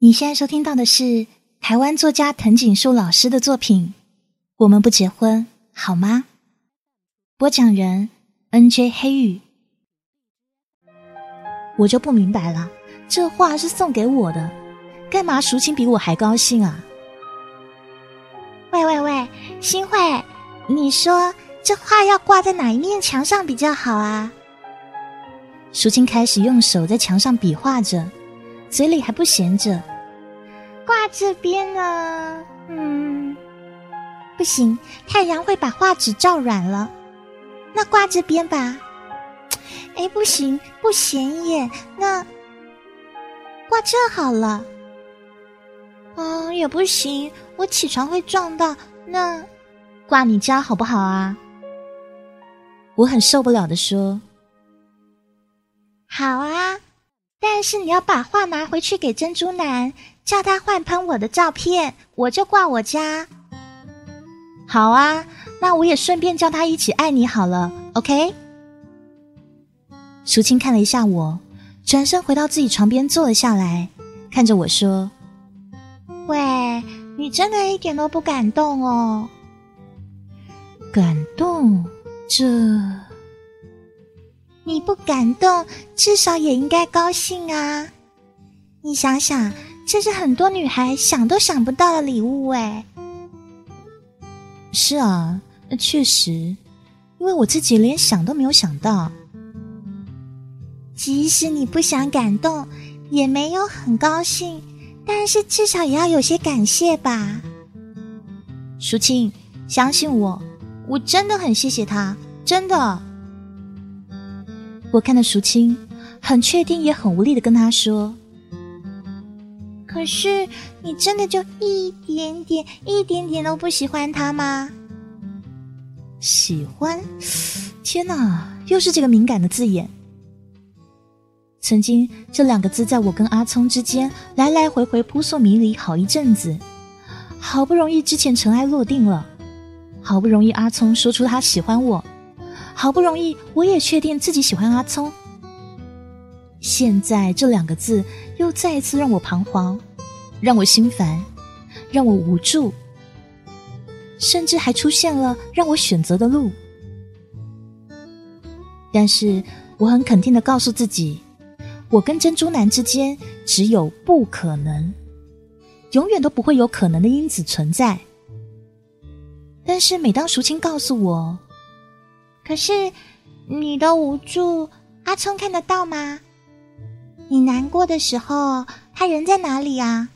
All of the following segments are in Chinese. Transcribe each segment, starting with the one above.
你现在收听到的是台湾作家藤井树老师的作品《我们不结婚好吗》？播讲人 N.J. 黑羽。我就不明白了，这画是送给我的，干嘛淑清比我还高兴啊？喂喂喂，新慧，你说这画要挂在哪一面墙上比较好啊？淑清开始用手在墙上比划着。嘴里还不闲着，挂这边呢？嗯，不行，太阳会把画纸照软了。那挂这边吧。哎，不行，不显眼。那挂这好了。嗯，也不行，我起床会撞到。那挂你家好不好啊？我很受不了的说。好啊。但是你要把画拿回去给珍珠男，叫他换喷我的照片，我就挂我家。好啊，那我也顺便叫他一起爱你好了，OK？淑清看了一下我，转身回到自己床边坐了下来，看着我说：“喂，你真的一点都不感动哦？感动？这……”你不感动，至少也应该高兴啊！你想想，这是很多女孩想都想不到的礼物哎。是啊，确实，因为我自己连想都没有想到。即使你不想感动，也没有很高兴，但是至少也要有些感谢吧。淑清，相信我，我真的很谢谢他，真的。我看到淑清，很确定也很无力的跟他说：“可是你真的就一点点、一点点都不喜欢他吗？”喜欢？天哪，又是这个敏感的字眼。曾经这两个字在我跟阿聪之间来来回回扑朔迷离好一阵子，好不容易之前尘埃落定了，好不容易阿聪说出他喜欢我。好不容易，我也确定自己喜欢阿聪。现在这两个字又再一次让我彷徨，让我心烦，让我无助，甚至还出现了让我选择的路。但是我很肯定的告诉自己，我跟珍珠男之间只有不可能，永远都不会有可能的因子存在。但是每当淑清告诉我，可是，你的无助，阿聪看得到吗？你难过的时候，他人在哪里啊？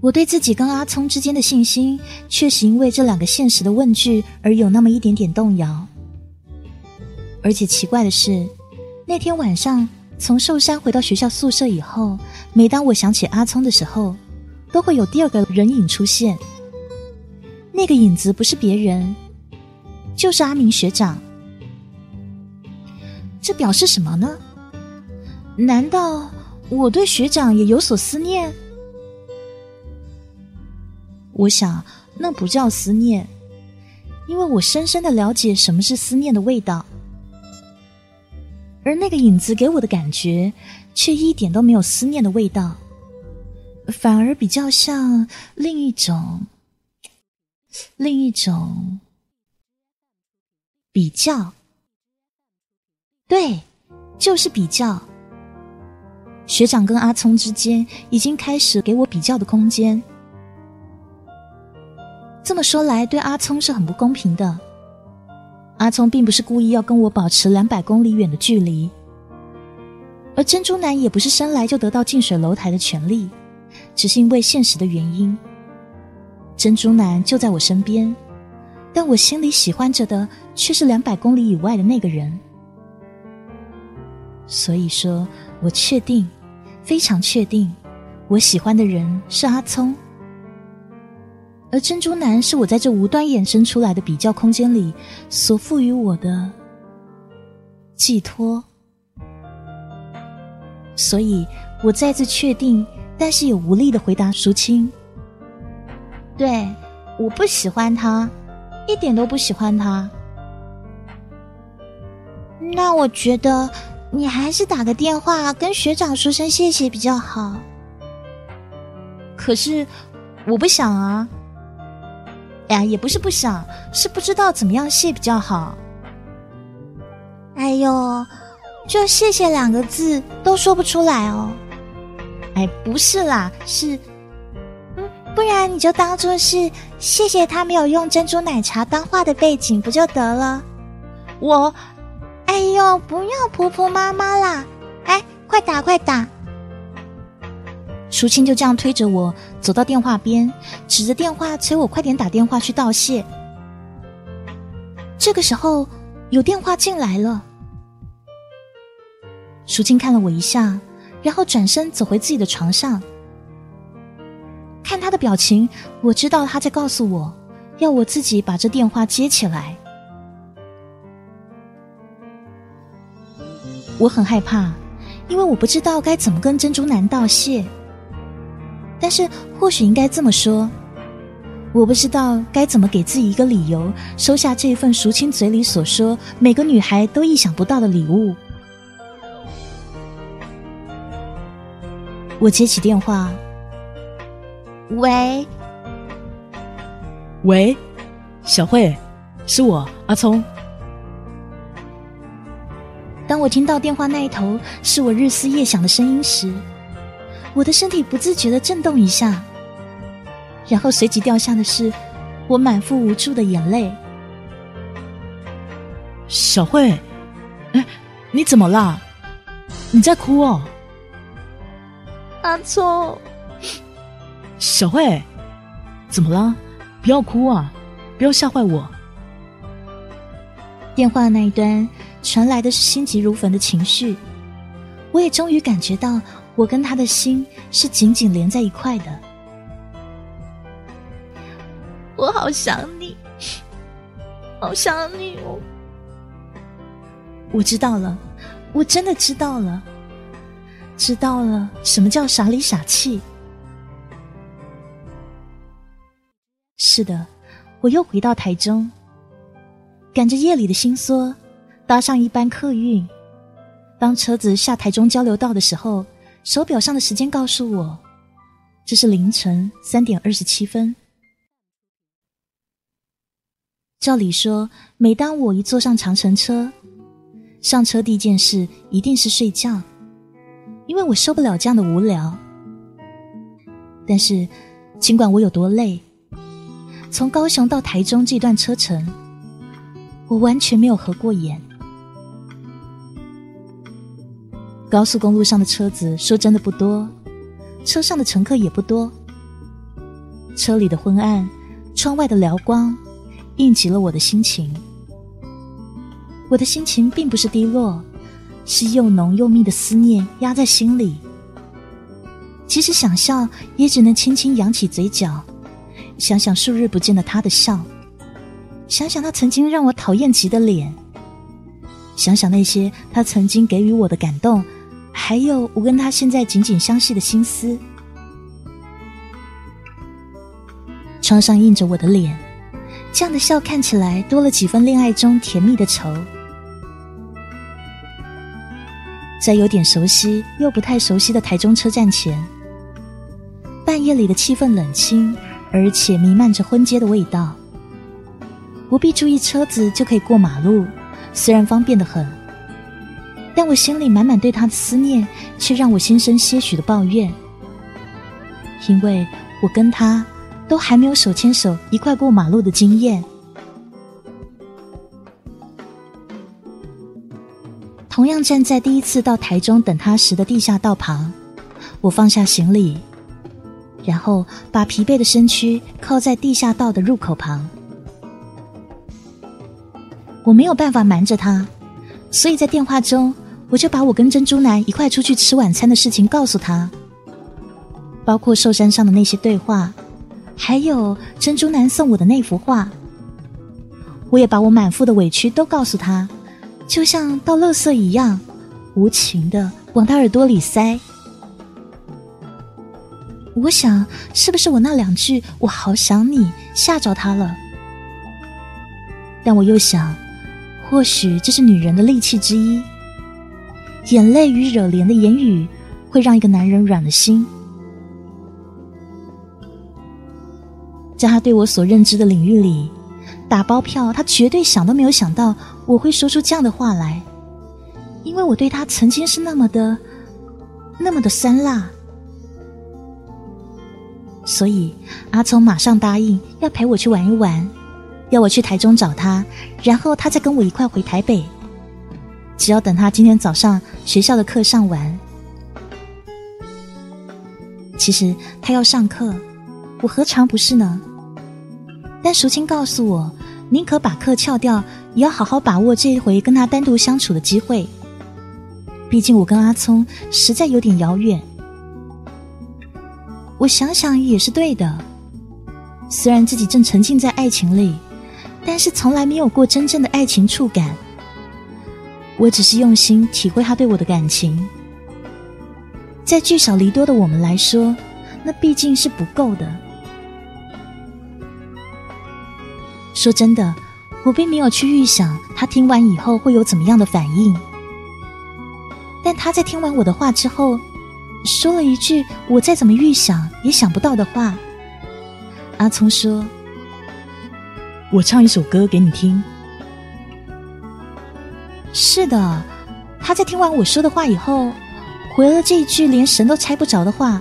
我对自己跟阿聪之间的信心，确实因为这两个现实的问句而有那么一点点动摇。而且奇怪的是，那天晚上从寿山回到学校宿舍以后，每当我想起阿聪的时候，都会有第二个人影出现。那个影子不是别人。就是阿明学长，这表示什么呢？难道我对学长也有所思念？我想那不叫思念，因为我深深的了解什么是思念的味道，而那个影子给我的感觉却一点都没有思念的味道，反而比较像另一种，另一种。比较，对，就是比较。学长跟阿聪之间已经开始给我比较的空间。这么说来，对阿聪是很不公平的。阿聪并不是故意要跟我保持两百公里远的距离，而珍珠男也不是生来就得到近水楼台的权利，只是因为现实的原因。珍珠男就在我身边。但我心里喜欢着的却是两百公里以外的那个人，所以说，我确定，非常确定，我喜欢的人是阿聪，而珍珠男是我在这无端衍生出来的比较空间里所赋予我的寄托，所以我再次确定，但是也无力的回答淑清：“对，我不喜欢他。”一点都不喜欢他，那我觉得你还是打个电话跟学长说声谢谢比较好。可是我不想啊。哎呀，也不是不想，是不知道怎么样谢比较好。哎呦，就谢谢两个字都说不出来哦。哎，不是啦，是，不然你就当做是谢谢他没有用珍珠奶茶当画的背景，不就得了？我，哎呦，不要婆婆妈妈啦！哎，快打快打！淑清就这样推着我走到电话边，指着电话催我快点打电话去道谢。这个时候，有电话进来了。淑清看了我一下，然后转身走回自己的床上。看他的表情，我知道他在告诉我，要我自己把这电话接起来。我很害怕，因为我不知道该怎么跟珍珠男道谢。但是或许应该这么说，我不知道该怎么给自己一个理由收下这份淑清嘴里所说每个女孩都意想不到的礼物。我接起电话，喂，喂，小慧，是我阿聪。当我听到电话那一头是我日思夜想的声音时。我的身体不自觉的震动一下，然后随即掉下的是我满腹无助的眼泪。小慧，哎，你怎么啦？你在哭哦？阿聪，小慧，怎么了？不要哭啊！不要吓坏我。电话那一端传来的是心急如焚的情绪，我也终于感觉到。我跟他的心是紧紧连在一块的，我好想你，好想你哦！我知道了，我真的知道了，知道了什么叫傻里傻气。是的，我又回到台中，赶着夜里的心缩，搭上一班客运。当车子下台中交流道的时候。手表上的时间告诉我，这是凌晨三点二十七分。照理说，每当我一坐上长城车，上车第一件事一定是睡觉，因为我受不了这样的无聊。但是，尽管我有多累，从高雄到台中这段车程，我完全没有合过眼。高速公路上的车子说真的不多，车上的乘客也不多。车里的昏暗，窗外的辽光，应急了我的心情。我的心情并不是低落，是又浓又密的思念压在心里。即使想笑，也只能轻轻扬起嘴角，想想数日不见的他的笑，想想他曾经让我讨厌极的脸，想想那些他曾经给予我的感动。还有我跟他现在紧紧相系的心思。窗上映着我的脸，这样的笑看起来多了几分恋爱中甜蜜的愁。在有点熟悉又不太熟悉的台中车站前，半夜里的气氛冷清，而且弥漫着婚街的味道。不必注意车子就可以过马路，虽然方便的很。但我心里满满对他的思念，却让我心生些许的抱怨，因为我跟他都还没有手牵手一块过马路的经验。同样站在第一次到台中等他时的地下道旁，我放下行李，然后把疲惫的身躯靠在地下道的入口旁。我没有办法瞒着他，所以在电话中。我就把我跟珍珠男一块出去吃晚餐的事情告诉他，包括寿山上的那些对话，还有珍珠男送我的那幅画。我也把我满腹的委屈都告诉他，就像倒垃圾一样，无情的往他耳朵里塞。我想，是不是我那两句“我好想你”吓着他了？但我又想，或许这是女人的利器之一。眼泪与惹怜的言语会让一个男人软了心。在他对我所认知的领域里，打包票，他绝对想都没有想到我会说出这样的话来，因为我对他曾经是那么的、那么的酸辣。所以阿聪马上答应要陪我去玩一玩，要我去台中找他，然后他再跟我一块回台北。只要等他今天早上学校的课上完。其实他要上课，我何尝不是呢？但淑清告诉我，宁可把课翘掉，也要好好把握这一回跟他单独相处的机会。毕竟我跟阿聪实在有点遥远。我想想也是对的，虽然自己正沉浸在爱情里，但是从来没有过真正的爱情触感。我只是用心体会他对我的感情，在聚少离多的我们来说，那毕竟是不够的。说真的，我并没有去预想他听完以后会有怎么样的反应。但他在听完我的话之后，说了一句我再怎么预想也想不到的话。阿聪说：“我唱一首歌给你听。”是的，他在听完我说的话以后，回了这一句连神都猜不着的话。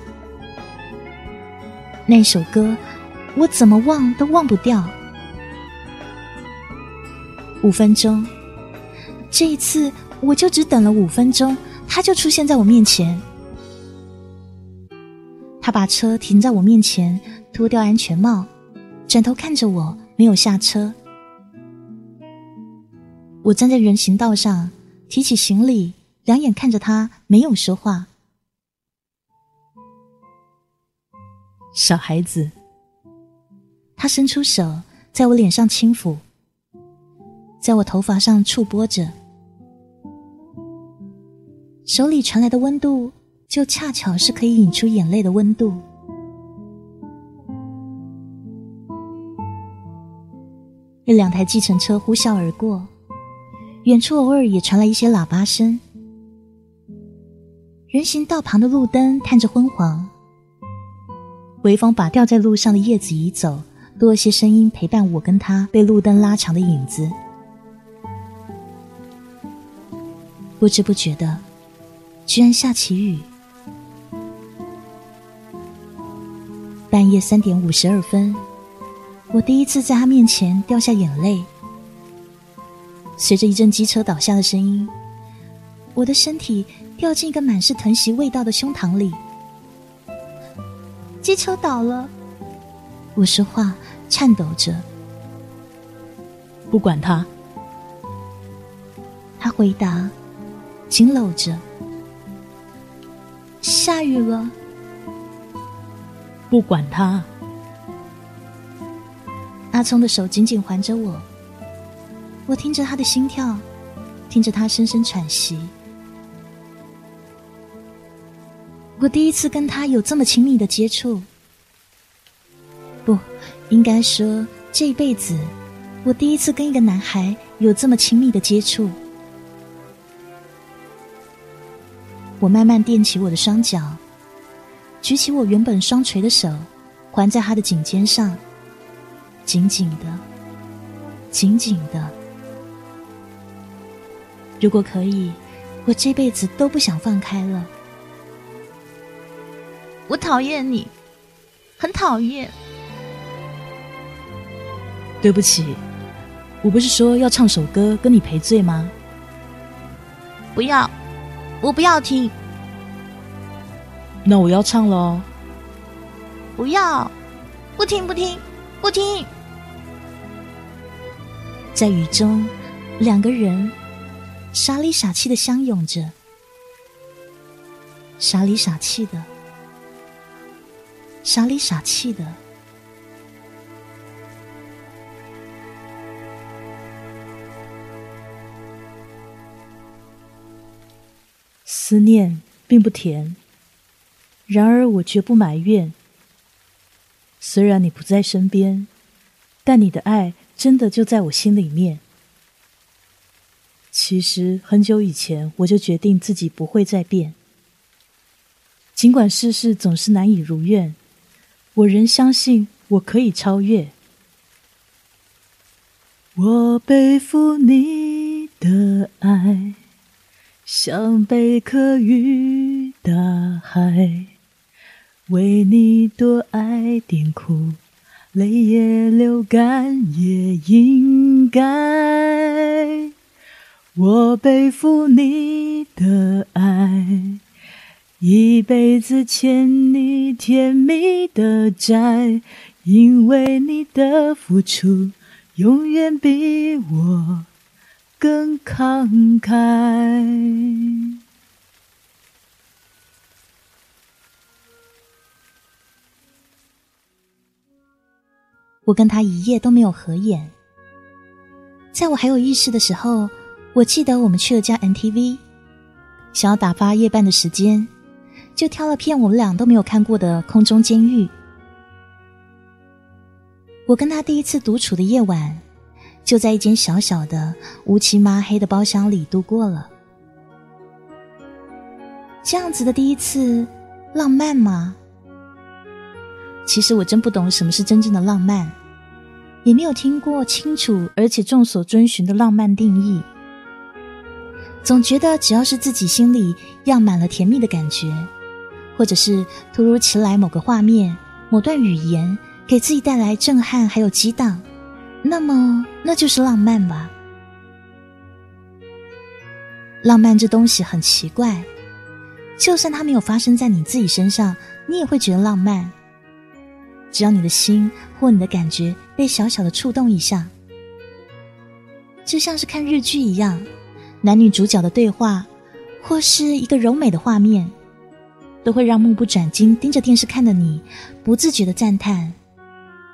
那首歌，我怎么忘都忘不掉。五分钟，这一次我就只等了五分钟，他就出现在我面前。他把车停在我面前，脱掉安全帽，转头看着我，没有下车。我站在人行道上，提起行李，两眼看着他，没有说话。小孩子，他伸出手，在我脸上轻抚。在我头发上触摸着，手里传来的温度，就恰巧是可以引出眼泪的温度。一两台计程车呼啸而过，远处偶尔也传来一些喇叭声。人行道旁的路灯探着昏黄，微风把掉在路上的叶子移走，多了些声音陪伴我跟他被路灯拉长的影子。不知不觉的，居然下起雨。半夜三点五十二分，我第一次在他面前掉下眼泪。随着一阵机车倒下的声音，我的身体掉进一个满是疼惜味道的胸膛里。机车倒了，我说话颤抖着。不管他，他回答。紧搂着，下雨了。不管他。阿聪的手紧紧环着我，我听着他的心跳，听着他深深喘息。我第一次跟他有这么亲密的接触，不应该说这一辈子，我第一次跟一个男孩有这么亲密的接触。我慢慢垫起我的双脚，举起我原本双垂的手，环在他的颈肩上，紧紧的，紧紧的。如果可以，我这辈子都不想放开了。我讨厌你，很讨厌。对不起，我不是说要唱首歌跟你赔罪吗？不要。我不要听，那我要唱喽。不要，不听，不听，不听。在雨中，两个人傻里傻气的相拥着，傻里傻气的，傻里傻气的。思念并不甜，然而我绝不埋怨。虽然你不在身边，但你的爱真的就在我心里面。其实很久以前我就决定自己不会再变，尽管世事总是难以如愿，我仍相信我可以超越。我背负你的爱，像贝壳与大海，为你多爱点苦，泪也流干也应该。我背负你的爱，一辈子欠你甜蜜的债，因为你的付出。永远比我更慷慨。我跟他一夜都没有合眼。在我还有意识的时候，我记得我们去了家 MTV，想要打发夜半的时间，就挑了片我们俩都没有看过的《空中监狱》。我跟他第一次独处的夜晚，就在一间小小的、乌漆麻黑的包厢里度过了。这样子的第一次，浪漫吗？其实我真不懂什么是真正的浪漫，也没有听过清楚而且众所遵循的浪漫定义。总觉得只要是自己心里漾满了甜蜜的感觉，或者是突如其来某个画面、某段语言。给自己带来震撼，还有激荡，那么那就是浪漫吧。浪漫这东西很奇怪，就算它没有发生在你自己身上，你也会觉得浪漫。只要你的心或你的感觉被小小的触动一下，就像是看日剧一样，男女主角的对话，或是一个柔美的画面，都会让目不转睛盯着电视看的你，不自觉的赞叹。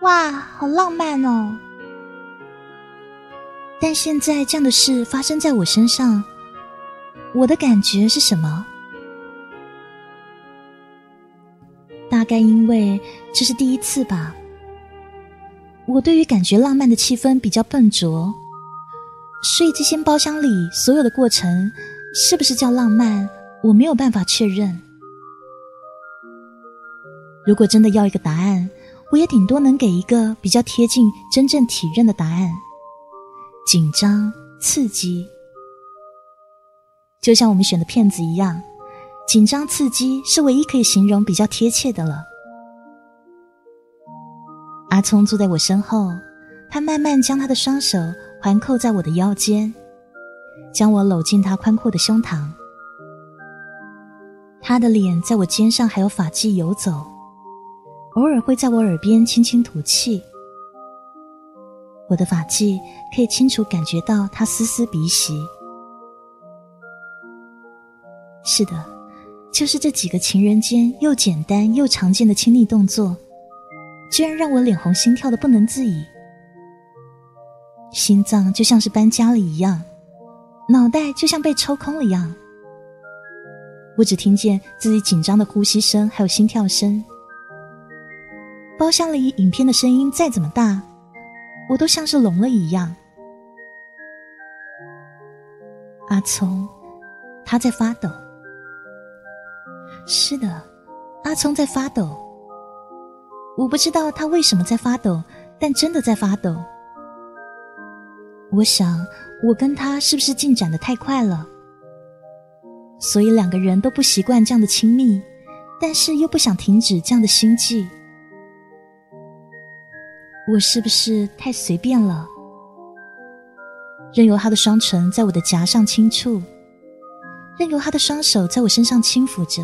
哇，好浪漫哦！但现在这样的事发生在我身上，我的感觉是什么？大概因为这是第一次吧。我对于感觉浪漫的气氛比较笨拙，所以这间包厢里所有的过程是不是叫浪漫，我没有办法确认。如果真的要一个答案。我也顶多能给一个比较贴近真正体认的答案：紧张、刺激，就像我们选的片子一样，紧张刺激是唯一可以形容比较贴切的了。阿聪坐在我身后，他慢慢将他的双手环扣在我的腰间，将我搂进他宽阔的胸膛，他的脸在我肩上还有发髻游走。偶尔会在我耳边轻轻吐气，我的发髻可以清楚感觉到他丝丝鼻息。是的，就是这几个情人间又简单又常见的亲昵动作，居然让我脸红心跳的不能自已，心脏就像是搬家了一样，脑袋就像被抽空了一样，我只听见自己紧张的呼吸声还有心跳声。包厢里影片的声音再怎么大，我都像是聋了一样。阿聪，他在发抖。是的，阿聪在发抖。我不知道他为什么在发抖，但真的在发抖。我想，我跟他是不是进展的太快了？所以两个人都不习惯这样的亲密，但是又不想停止这样的心悸。我是不是太随便了？任由他的双唇在我的颊上轻触，任由他的双手在我身上轻抚着，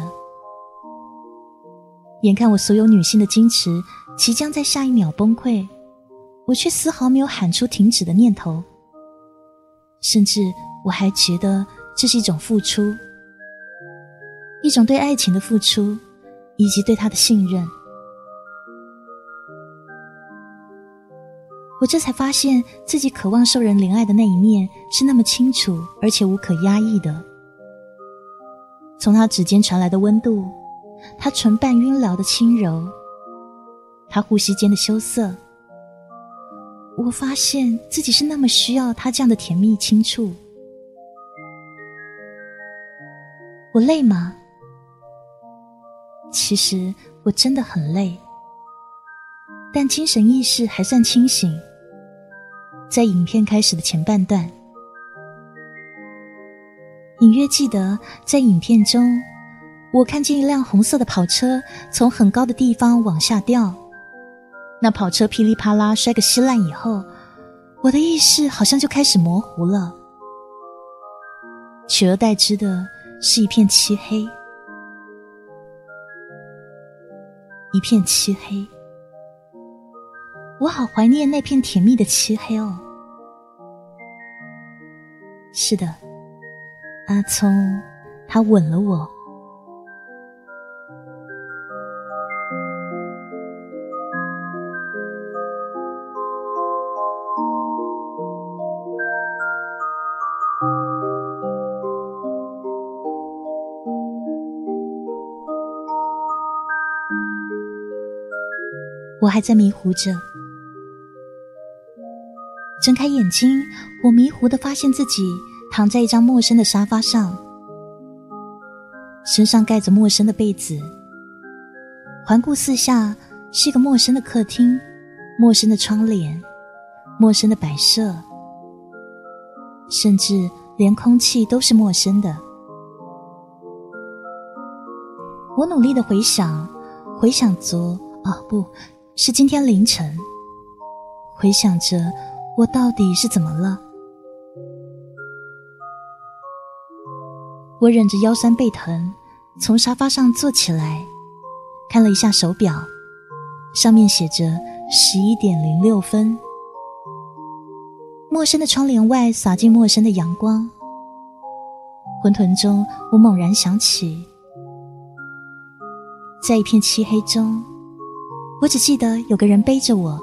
眼看我所有女性的矜持即将在下一秒崩溃，我却丝毫没有喊出停止的念头，甚至我还觉得这是一种付出，一种对爱情的付出，以及对他的信任。我这才发现自己渴望受人怜爱的那一面是那么清楚，而且无可压抑的。从他指尖传来的温度，他唇瓣晕燎的轻柔，他呼吸间的羞涩，我发现自己是那么需要他这样的甜蜜轻触。我累吗？其实我真的很累，但精神意识还算清醒。在影片开始的前半段，隐约记得在影片中，我看见一辆红色的跑车从很高的地方往下掉。那跑车噼里啪啦摔个稀烂以后，我的意识好像就开始模糊了，取而代之的是一片漆黑，一片漆黑。我好怀念那片甜蜜的漆黑哦。是的，阿聪，他吻了我。我还在迷糊着。睁开眼睛，我迷糊的发现自己躺在一张陌生的沙发上，身上盖着陌生的被子。环顾四下，是一个陌生的客厅，陌生的窗帘，陌生的摆设，甚至连空气都是陌生的。我努力的回想，回想昨……哦，不是今天凌晨，回想着。我到底是怎么了？我忍着腰酸背疼，从沙发上坐起来，看了一下手表，上面写着十一点零六分。陌生的窗帘外洒进陌生的阳光，混沌中，我猛然想起，在一片漆黑中，我只记得有个人背着我。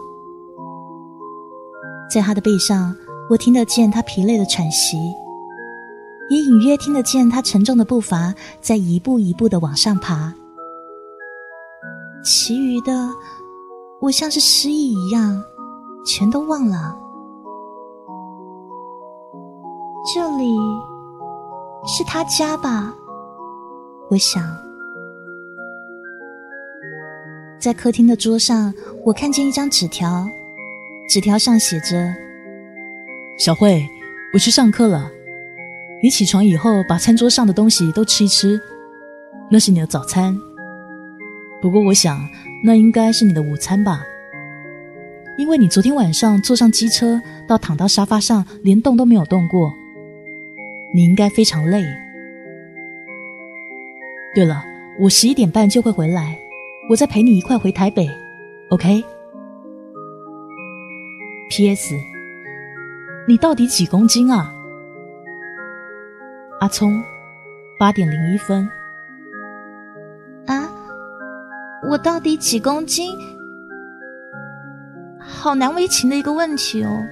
在他的背上，我听得见他疲累的喘息，也隐约听得见他沉重的步伐在一步一步的往上爬。其余的，我像是失忆一样，全都忘了。这里是他家吧？我想，在客厅的桌上，我看见一张纸条。纸条上写着：“小慧，我去上课了。你起床以后，把餐桌上的东西都吃一吃，那是你的早餐。不过，我想那应该是你的午餐吧，因为你昨天晚上坐上机车到躺到沙发上，连动都没有动过，你应该非常累。对了，我十一点半就会回来，我再陪你一块回台北，OK？” P.S. 你到底几公斤啊？阿聪，八点零一分。啊，我到底几公斤？好难为情的一个问题哦。